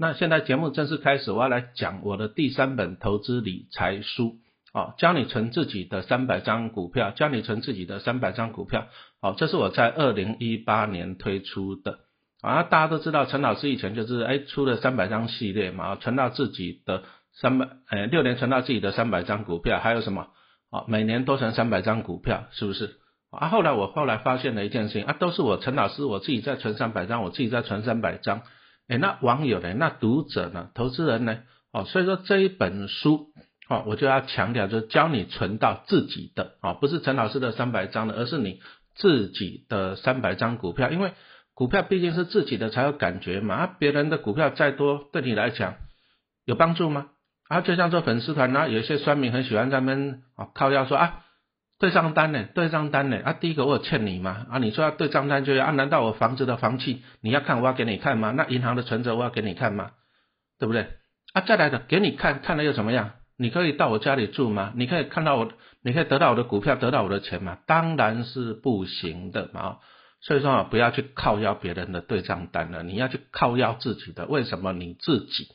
那现在节目正式开始，我要来讲我的第三本投资理财书，啊，教你存自己的三百张股票，教你存自己的三百张股票，好，这是我在二零一八年推出的，啊，大家都知道陈老师以前就是哎出了三百张系列嘛，存到自己的三百，哎六年存到自己的三百张股票，还有什么，啊，每年多存三百张股票，是不是？啊，后来我后来发现了一件事情，啊，都是我陈老师我自己在存三百张，我自己在存三百张。哎，那网友呢？那读者呢？投资人呢？哦，所以说这一本书，哦，我就要强调，就是教你存到自己的，哦，不是陈老师的三百张的，而是你自己的三百张股票，因为股票毕竟是自己的才有感觉嘛，啊，别人的股票再多，对你来讲有帮助吗？啊，就像做粉丝团呢，有一些酸民很喜欢在那啊靠要说啊。对账单呢？对账单呢？啊，第一个我有欠你吗？啊，你说要对账单就要啊？难道我房子的房契你要看我要给你看吗？那银行的存折我要给你看吗？对不对？啊，再来的给你看看了又怎么样？你可以到我家里住吗？你可以看到我，你可以得到我的股票，得到我的钱吗？当然是不行的嘛。所以说啊，不要去靠要别人的对账单了，你要去靠要自己的。为什么你自己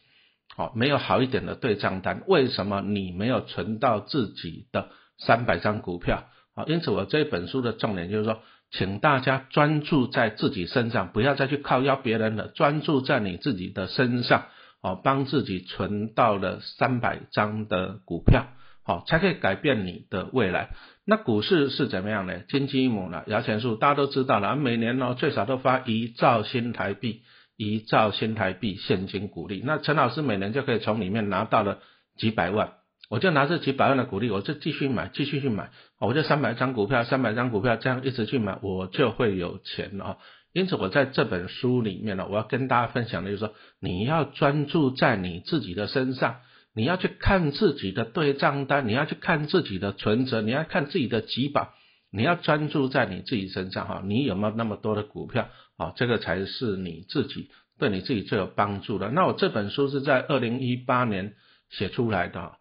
哦没有好一点的对账单？为什么你没有存到自己的？三百张股票啊，因此我这本书的重点就是说，请大家专注在自己身上，不要再去靠邀别人了，专注在你自己的身上，哦，帮自己存到了三百张的股票，好，才可以改变你的未来。那股市是怎么样呢？金鸡母呢？摇钱树大家都知道了，每年呢最少都发一兆新台币，一兆新台币现金股利，那陈老师每年就可以从里面拿到了几百万。我就拿这几百万的股利，我就继续买，继续去买，我就三百张股票，三百张股票这样一直去买，我就会有钱了。因此，我在这本书里面呢，我要跟大家分享的就是说，你要专注在你自己的身上，你要去看自己的对账单，你要去看自己的存折，你要看自己的几保，你要专注在你自己身上哈，你有没有那么多的股票啊？这个才是你自己对你自己最有帮助的。那我这本书是在二零一八年写出来的。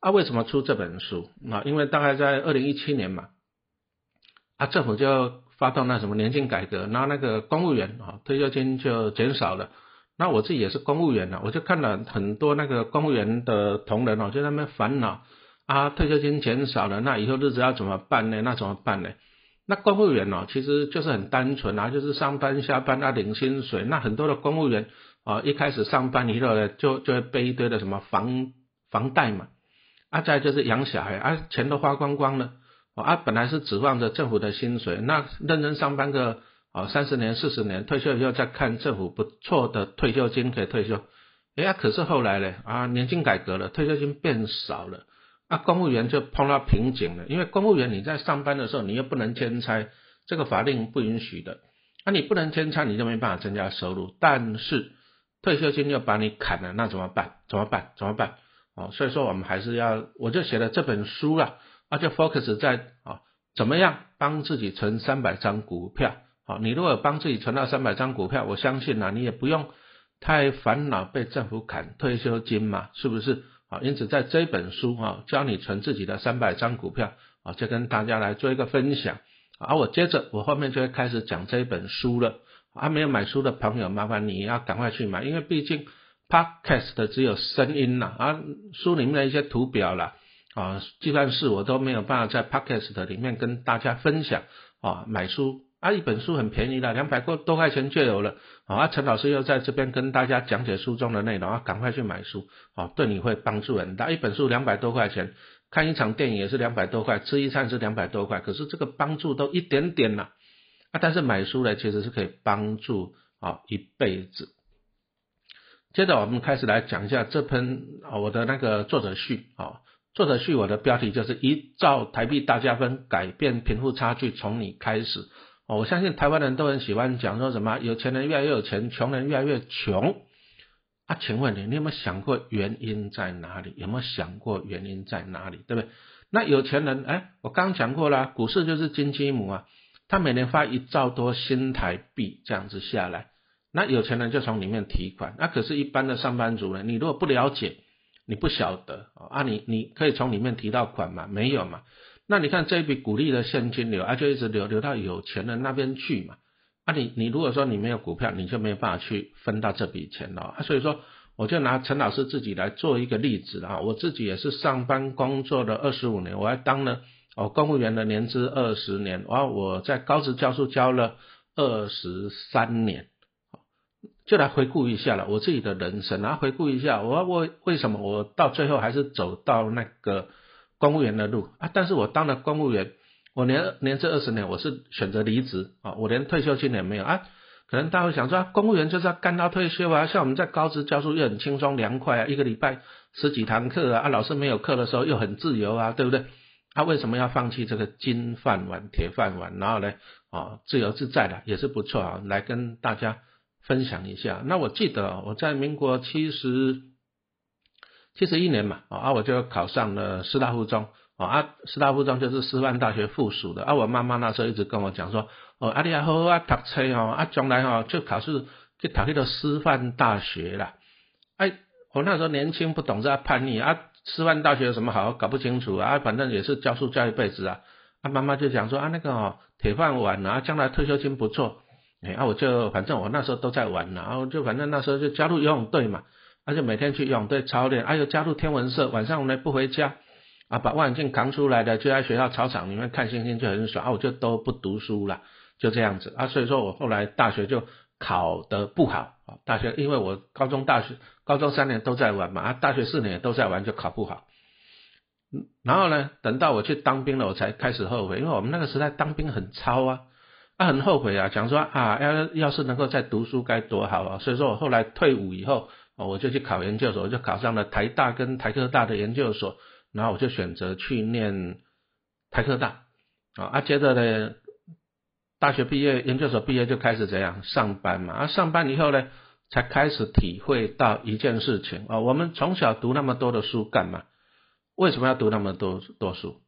啊，为什么出这本书？啊，因为大概在二零一七年嘛，啊，政府就发动那什么年金改革，然后那个公务员啊退休金就减少了。那我自己也是公务员呢，我就看了很多那个公务员的同仁哦，就在那边烦恼啊，退休金减少了，那以后日子要怎么办呢？那怎么办呢？那公务员哦，其实就是很单纯啊，就是上班下班啊领薪水。那很多的公务员啊，一开始上班以后呢，就就会背一堆的什么房房贷嘛。啊，再就是养小孩，啊，钱都花光光了，啊，本来是指望着政府的薪水，那认真上班个啊三十年、四十年，退休以后再看政府不错的退休金可以退休，哎呀，可是后来呢，啊，年金改革了，退休金变少了，啊，公务员就碰到瓶颈了，因为公务员你在上班的时候，你又不能兼差，这个法令不允许的，啊，你不能兼差，你就没办法增加收入，但是退休金又把你砍了，那怎么办？怎么办？怎么办？哦，所以说我们还是要，我就写了这本书了，啊，就 focus 在啊，怎么样帮自己存三百张股票，好，你如果帮自己存到三百张股票，我相信呢，你也不用太烦恼被政府砍退休金嘛，是不是？啊，因此在这本书啊，教你存自己的三百张股票，啊，就跟大家来做一个分享，啊，我接着我后面就会开始讲这一本书了，还没有买书的朋友，麻烦你要赶快去买，因为毕竟。Podcast 只有声音啦，啊，书里面的一些图表啦，啊，计算式我都没有办法在 Podcast 里面跟大家分享啊。买书啊，一本书很便宜的，两百多多块钱就有了啊。陈老师又在这边跟大家讲解书中的内容啊，赶快去买书啊，对你会帮助很大。一本书两百多块钱，看一场电影也是两百多块，吃一餐是两百多块，可是这个帮助都一点点了啊。但是买书呢，其实是可以帮助啊一辈子。接着我们开始来讲一下这篇啊我的那个作者序啊，作者序我的标题就是一兆台币大加分，改变贫富差距从你开始。哦我相信台湾人都很喜欢讲说什么有钱人越来越有钱，穷人越来越穷。啊，请问你，你有没有想过原因在哪里？有没有想过原因在哪里？对不对？那有钱人，哎，我刚讲过了，股市就是金鸡母啊，他每年发一兆多新台币这样子下来。那有钱人就从里面提款，那可是一般的上班族呢？你如果不了解，你不晓得啊，你你可以从里面提到款吗？没有嘛？那你看这一笔股利的现金流啊，就一直流流到有钱人那边去嘛？啊，你你如果说你没有股票，你就没有办法去分到这笔钱了啊。所以说我就拿陈老师自己来做一个例子啊，我自己也是上班工作了二十五年，我还当了哦公务员的年资二十年，然后我在高职教书教了二十三年，就来回顾一下了我自己的人生，然后回顾一下我我为什么我到最后还是走到那个公务员的路啊？但是我当了公务员，我年年资二十年，我是选择离职啊，我连退休金也没有啊。可能大家会想说，公务员就是要干到退休啊，像我们在高职教书又很轻松凉快啊，一个礼拜十几堂课啊，啊老师没有课的时候又很自由啊，对不对？他为什么要放弃这个金饭碗、铁饭碗，然后呢，啊自由自在的也是不错啊，来跟大家分享一下。那我记得我在民国七十七十一年嘛，啊我就考上了师大附中。啊，师大附中就是师范大学附属的。啊，我妈妈那时候一直跟我讲说，哦，啊，你好好啊读书哦，啊，将来哦就考试去考那个师范大学啦。哎，我那时候年轻不懂事，叛逆啊，师范大学有什么好，搞不清楚啊，反正也是教书教一辈子啊。啊，妈妈就讲说啊，那个哦，铁饭碗啊，将来退休金不错。哎，啊，我就反正我那时候都在玩，然后就反正那时候就加入游泳队嘛，而且每天去游泳队操练，还有加入天文社，晚上呢不回家。啊，把望远镜扛出来的，就在学校操场里面看星星，就很爽啊！我就都不读书了，就这样子啊。所以说我后来大学就考得不好啊。大学因为我高中、大学、高中三年都在玩嘛，啊，大学四年都在玩，就考不好。然后呢，等到我去当兵了，我才开始后悔，因为我们那个时代当兵很操啊，啊，很后悔啊，讲说啊，要要是能够再读书该多好啊。所以说我后来退伍以后，我就去考研究所，就考上了台大跟台科大的研究所。然后我就选择去念台科大啊，啊，接着呢，大学毕业、研究所毕业就开始怎样上班嘛，啊，上班以后呢，才开始体会到一件事情啊，我们从小读那么多的书干嘛？为什么要读那么多多书？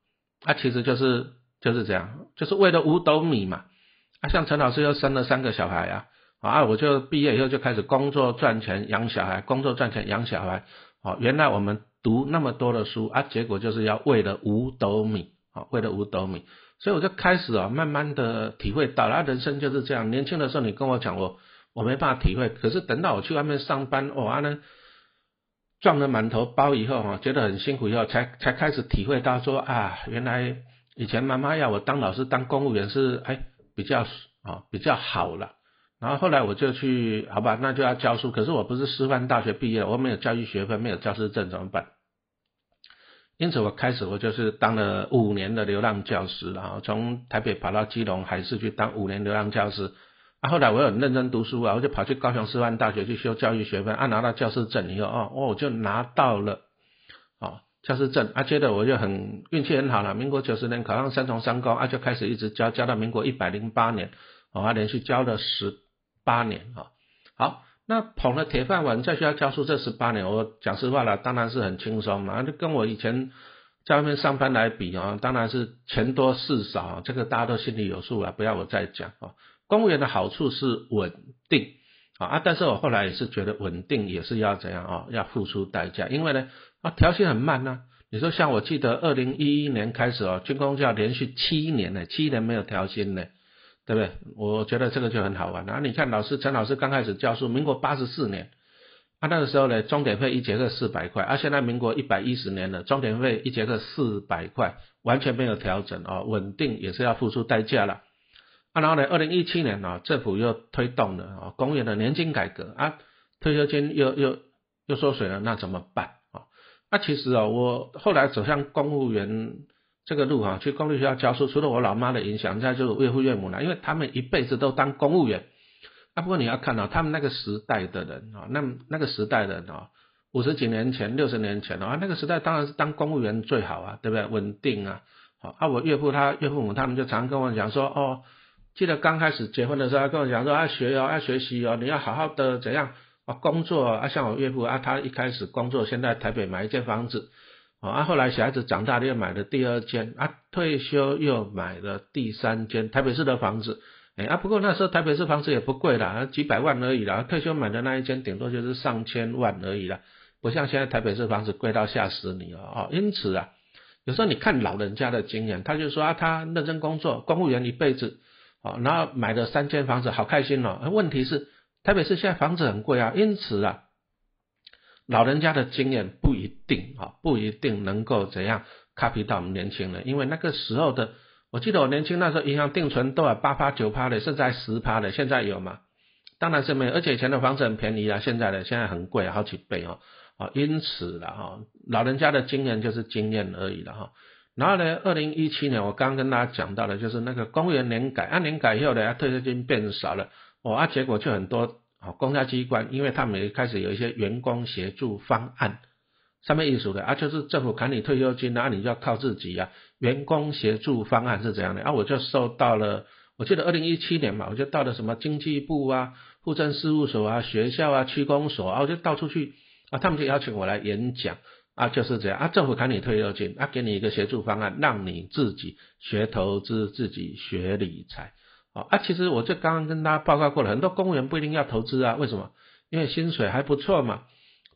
啊，其实就是就是这样，就是为了五斗米嘛。啊，像陈老师又生了三个小孩啊，啊，我就毕业以后就开始工作赚钱养小孩，工作赚钱养小孩。哦，原来我们。读那么多的书啊，结果就是要为了五斗米啊，为了五斗米，所以我就开始啊，慢慢的体会到，啊，人生就是这样。年轻的时候你跟我讲我，我没办法体会，可是等到我去外面上班，哇，呢撞了满头包以后啊，觉得很辛苦以后，才才开始体会到说啊，原来以前妈妈要我当老师、当公务员是哎比较啊比较好了。然后后来我就去，好吧，那就要教书。可是我不是师范大学毕业，我没有教育学分，没有教师证，怎么办？因此我开始我就是当了五年的流浪教师，然后从台北跑到基隆海事去当五年流浪教师。啊，后来我很认真读书啊，我就跑去高雄师范大学去修教育学分，啊，拿到教师证以后，哦，哦，我就拿到了，哦，教师证。啊，觉得我就很运气很好了，民国九十年考上三重三高，啊，就开始一直教，教到民国一百零八年，啊，连续教了十。八年啊，好，那捧了铁饭碗在学校教书这十八年，我讲实话了，当然是很轻松嘛，就跟我以前在外面上班来比啊，当然是钱多事少，这个大家都心里有数啊，不要我再讲啊。公务员的好处是稳定啊，但是我后来也是觉得稳定也是要怎样啊，要付出代价，因为呢啊调薪很慢呢。你说像我记得二零一一年开始哦，军工教连续七年呢，七年没有调薪呢。对不对？我觉得这个就很好玩然啊！你看，老师陈老师刚开始教书，民国八十四年，啊那个时候呢，钟点费一节课四百块，啊现在民国一百一十年了，钟点费一节课四百块，完全没有调整啊，稳定也是要付出代价了。啊然后呢，二零一七年啊，政府又推动了啊公务员的年金改革啊，退休金又又又缩水了，那怎么办啊？那其实啊，我后来走向公务员。这个路哈，去公立学校教书，除了我老妈的影响，再就是岳父岳母了，因为他们一辈子都当公务员。啊，不过你要看到他们那个时代的人啊，那那个时代的人啊，五十几年前、六十年前啊，那个时代当然是当公务员最好啊，对不对？稳定啊，好啊。我岳父他岳父母他们就常跟我讲说，哦，记得刚开始结婚的时候，他跟我讲说，啊，学哦，要学习哦，你要好好的怎样啊，工作啊，像我岳父啊，他一开始工作，现在台北买一间房子。啊，后来小孩子长大了又买了第二间，啊，退休又买了第三间台北市的房子，哎，啊，不过那时候台北市房子也不贵啦，几百万而已啦，退休买的那一间顶多就是上千万而已啦，不像现在台北市房子贵到吓死你了啊，因此啊，有时候你看老人家的经验，他就说啊，他认真工作，公务员一辈子，啊，然后买了三间房子，好开心哦，问题是特别是现在房子很贵啊，因此啊。老人家的经验不一定啊，不一定能够怎样 copy 到我们年轻人，因为那个时候的，我记得我年轻那时候银行定存都有八趴九趴的，甚至还十趴的，现在有吗？当然是没有，而且以前的房子很便宜啊，现在的现在很贵，好几倍哦，啊，因此了哈，老人家的经验就是经验而已了哈。然后呢，二零一七年我刚跟大家讲到的，就是那个公务员年改，按年改以后呢，退休金变少了，哦，啊，结果就很多啊，公家机关，因为他们开始有一些员工协助方案，上面意思的啊，就是政府砍你退休金，那你就要靠自己呀。员工协助方案是怎样的？啊，我就受到了，我记得二零一七年嘛，我就到了什么经济部啊。户政事务所啊，学校啊，区公所啊，我就到处去啊，他们就邀请我来演讲啊，就是这样啊，政府砍你退休金啊，给你一个协助方案，让你自己学投资，自己学理财啊。其实我就刚刚跟大家报告过了，很多公务员不一定要投资啊，为什么？因为薪水还不错嘛，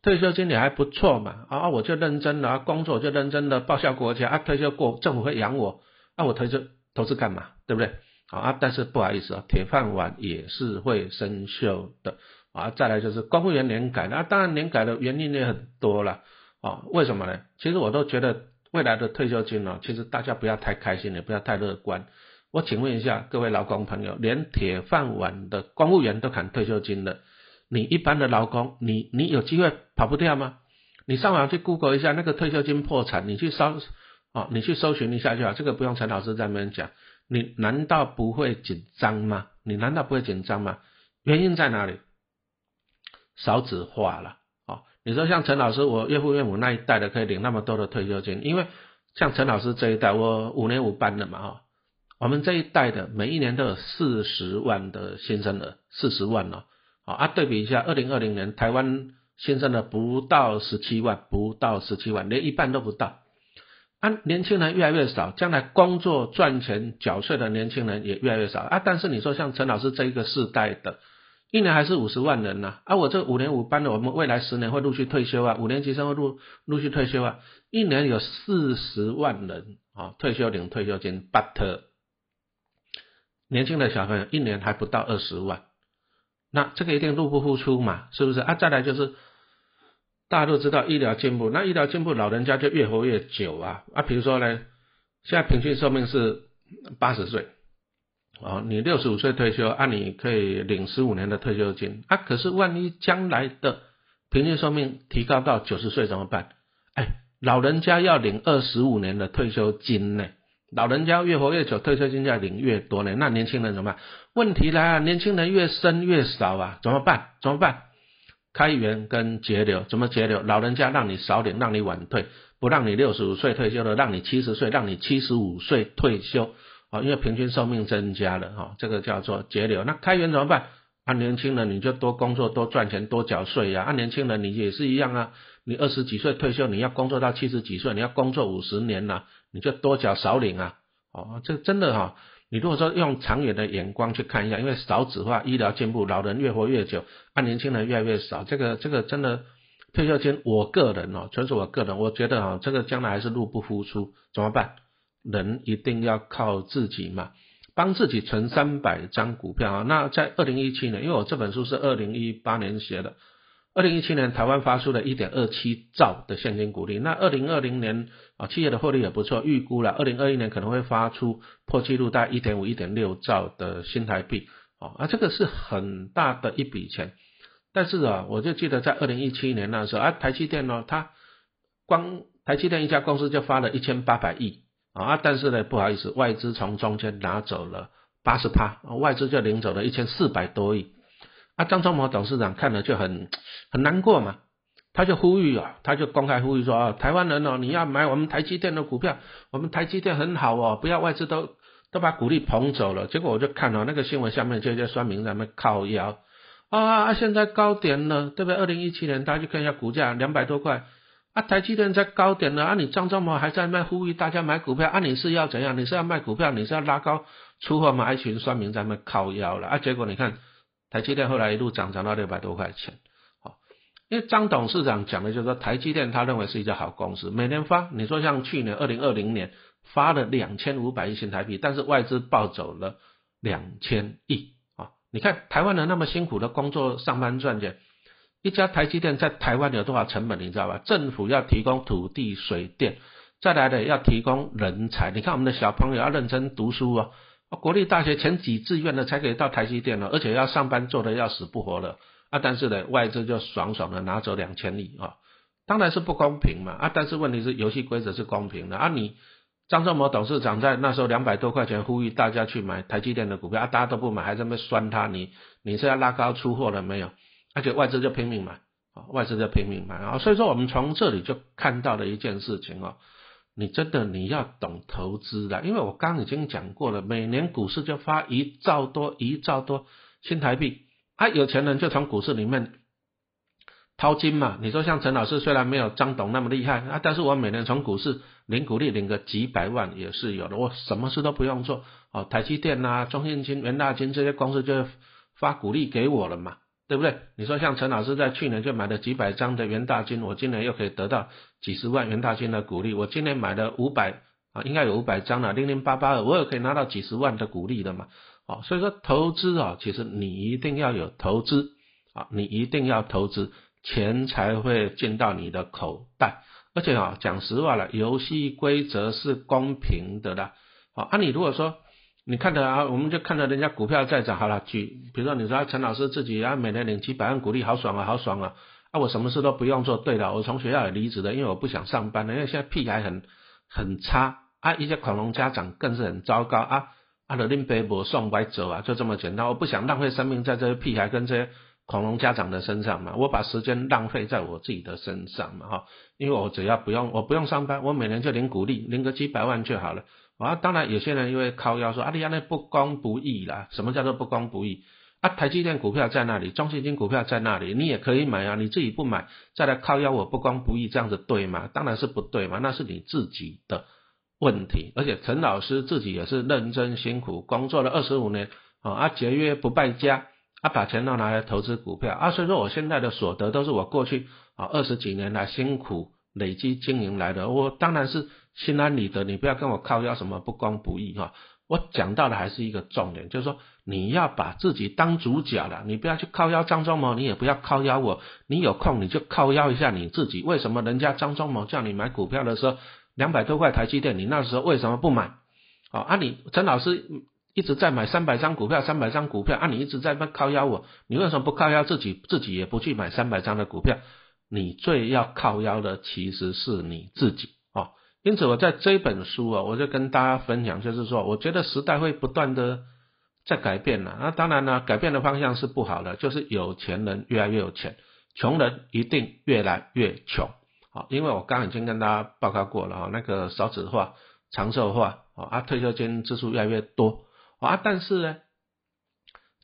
退休金也还不错嘛啊，我就认真的工作，就认真的报效国家啊，退休过政府会养我啊，我退休投资干嘛？对不对？啊，但是不好意思啊，铁饭碗也是会生锈的啊。再来就是公务员年改，那当然年改的原因也很多了哦。为什么呢？其实我都觉得未来的退休金呢，其实大家不要太开心，也不要太乐观。我请问一下各位劳工朋友，连铁饭碗的公务员都砍退休金了，你一般的劳工，你你有机会跑不掉吗？你上网去 Google 一下那个退休金破产，你去搜啊，你去搜寻一下就好，这个不用陈老师在那边讲。你难道不会紧张吗？你难道不会紧张吗？原因在哪里？少子化了。你说像陈老师，我岳父岳母那一代的可以领那么多的退休金，因为像陈老师这一代，我五年五班的嘛哈，我们这一代的每一年都有四十万的新生儿，四十万哦。好啊，对比一下，二零二零年台湾新生的不到十七万，不到十七万，连一半都不到。啊，年轻人越来越少，将来工作赚钱缴税的年轻人也越来越少啊。但是你说像陈老师这一个世代的，一年还是五十万人呐。啊，我这五年五班的，我们未来十年会陆续退休啊，五年级生会陆陆续退休啊，一年有四十万人啊退休领退休金，but 年轻的小朋友一年还不到二十万，那这个一定入不敷出嘛，是不是啊？再来就是。大家都知道医疗进步，那医疗进步，老人家就越活越久啊啊！比如说呢，现在平均寿命是八十岁，哦，你六十五岁退休，啊，你可以领十五年的退休金啊。可是万一将来的平均寿命提高到九十岁怎么办？哎，老人家要领二十五年的退休金呢，老人家越活越久，退休金要领越多呢。那年轻人怎么办？问题来了，年轻人越生越少啊，怎么办？怎么办？开源跟节流，怎么节流？老人家让你少领，让你晚退，不让你六十五岁退休了，让你七十岁，让你七十五岁退休，啊，因为平均寿命增加了，哈，这个叫做节流。那开源怎么办？啊，年轻人你就多工作，多赚钱，多缴税呀。啊，年轻人你也是一样啊，你二十几岁退休，你要工作到七十几岁，你要工作五十年呐，你就多缴少领啊，哦，这真的哈。你如果说用长远的眼光去看一下，因为少子化、医疗进步，老人越活越久，啊，年轻人越来越少，这个这个真的退休金，我个人哦，纯属我个人，我觉得啊，这个将来还是入不敷出，怎么办？人一定要靠自己嘛，帮自己存三百张股票啊。那在二零一七年，因为我这本书是二零一八年写的。二零一七年，台湾发出了一点二七兆的现金股利。那二零二零年啊，企业的获利也不错，预估了二零二一年可能会发出破纪录，大概一点五、一点六兆的新台币。啊，啊，这个是很大的一笔钱。但是啊，我就记得在二零一七年那时候啊，台积电呢，它光台积电一家公司就发了一千八百亿啊，但是呢，不好意思，外资从中间拿走了八十趴，外资就领走了一千四百多亿。啊，张忠谋董事长看了就很很难过嘛，他就呼吁啊，他就公开呼吁说啊，台湾人哦，你要买我们台积电的股票，我们台积电很好哦，不要外资都都把股利捧走了。结果我就看到那个新闻下面就些酸民在那靠腰啊，现在高点了，对不对？二零一七年大家去看一下股价两百多块啊，台积电在高点了啊，你张忠谋还在卖呼吁大家买股票啊，你是要怎样？你是要卖股票？你是要拉高出货吗？一群酸民在那靠腰了啊，结果你看。台积电后来一路涨涨到六百多块钱，好，因为张董事长讲的就是说台积电他认为是一家好公司，每年发，你说像去年二零二零年发了两千五百亿新台币，但是外资暴走了两千亿啊！你看台湾人那么辛苦的工作上班赚钱，一家台积电在台湾有多少成本，你知道吧？政府要提供土地、水电，再来的要提供人才。你看我们的小朋友要认真读书哦，国立大学前几志愿的才可以到台积电了，而且要上班做的要死不活的啊！但是呢，外资就爽爽的拿走两千亿啊，当然是不公平嘛啊！但是问题是游戏规则是公平的啊！你张忠谋董事长在那时候两百多块钱呼吁大家去买台积电的股票啊，大家都不买，还在那酸他，你你是要拉高出货了没有？而且外资就拼命买啊，外资就拼命买啊，所以说我们从这里就看到了一件事情哦，你真的你要懂投资的，因为我刚已经讲过了，每年股市就发一兆多一兆多新台币，啊，有钱人就从股市里面掏金嘛。你说像陈老师虽然没有张董那么厉害啊，但是我每年从股市领股利领个几百万也是有的，我什么事都不用做哦，台积电呐、中信金、元大金这些公司就发股利给我了嘛。对不对？你说像陈老师在去年就买了几百张的元大金，我今年又可以得到几十万元大金的股利。我今年买了五百啊，应该有五百张了，零零八八二，我也可以拿到几十万的股利的嘛。哦，所以说投资啊，其实你一定要有投资啊，你一定要投资，钱才会进到你的口袋。而且啊，讲实话了，游戏规则是公平的啦。好，啊，你如果说。你看着啊，我们就看着人家股票在涨，好了，举，比如说你说陈老师自己啊，每年领几百万股利，好爽啊，好爽啊，啊，我什么事都不用做，对了，我从学校也离职了，因为我不想上班了，因为现在屁还很很差啊，一些恐龙家长更是很糟糕啊，啊，的拎背包送歪走啊，就这么简单，我不想浪费生命在这些屁孩跟这些恐龙家长的身上嘛，我把时间浪费在我自己的身上嘛，哈，因为我只要不用，我不用上班，我每年就领股利，领个几百万就好了。啊，当然有些人因为靠腰说啊，你讲那不公不义啦。什么叫做不公不义？啊，台积电股票在那里，中信金股票在那里，你也可以买啊。你自己不买，再来靠腰我不公不义，这样子对吗？当然是不对嘛，那是你自己的问题。而且陈老师自己也是认真辛苦工作了二十五年啊，节约不败家，啊，把钱都拿来投资股票啊，所以说我现在的所得都是我过去啊二十几年来辛苦累积经营来的，我当然是。心安理得，你不要跟我靠要什么不公不义哈。我讲到的还是一个重点，就是说你要把自己当主角了，你不要去靠腰张忠谋，你也不要靠腰我。你有空你就靠腰一下你自己。为什么人家张忠谋叫你买股票的时候，两百多块台积电，你那时候为什么不买？啊，啊你陈老师一直在买三百张股票，三百张股票，啊你一直在那靠腰我，你为什么不靠腰自己？自己也不去买三百张的股票？你最要靠腰的其实是你自己啊。因此，我在这本书啊，我就跟大家分享，就是说，我觉得时代会不断的在改变了。那当然呢，改变的方向是不好的，就是有钱人越来越有钱，穷人一定越来越穷。好，因为我刚已经跟大家报告过了啊，那个少子化、长寿化啊，退休金支出越来越多啊，但是呢，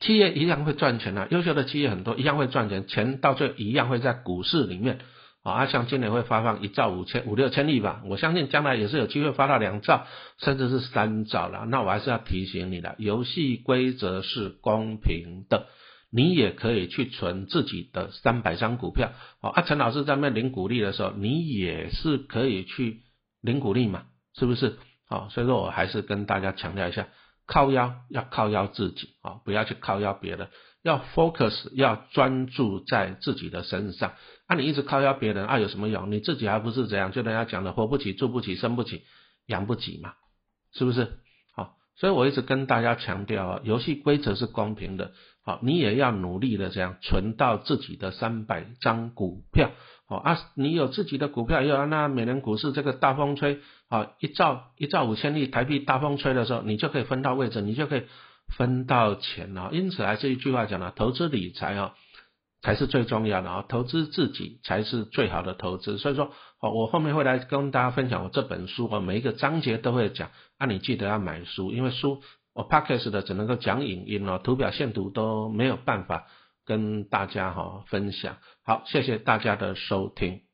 企业一样会赚钱啊，优秀的企业很多，一样会赚钱，钱到最后一样会在股市里面。啊，像今年会发放一兆五千五六千亿吧，我相信将来也是有机会发到两兆，甚至是三兆了。那我还是要提醒你的，游戏规则是公平的，你也可以去存自己的三百张股票。啊，陈老师在那领股利的时候，你也是可以去领股利嘛，是不是？好，所以说我还是跟大家强调一下，靠腰要靠腰自己啊，不要去靠腰别人。要 focus，要专注在自己的身上。啊，你一直靠腰别人，啊，有什么用？你自己还不是这样？就人家讲的，活不起，住不起，生不起，养不起嘛，是不是？好，所以我一直跟大家强调啊，游戏规则是公平的。好，你也要努力的这样存到自己的三百张股票。哦啊，你有自己的股票，要那美联股市这个大风吹，啊，一兆一兆五千亿台币大风吹的时候，你就可以分到位置，你就可以。分到钱啊，因此还是一句话讲了，投资理财啊才是最重要的啊，投资自己才是最好的投资。所以说，哦，我后面会来跟大家分享我这本书，我每一个章节都会讲，啊，你记得要买书，因为书我 podcast 的只能够讲影音哦，图表线图都没有办法跟大家哈分享。好，谢谢大家的收听。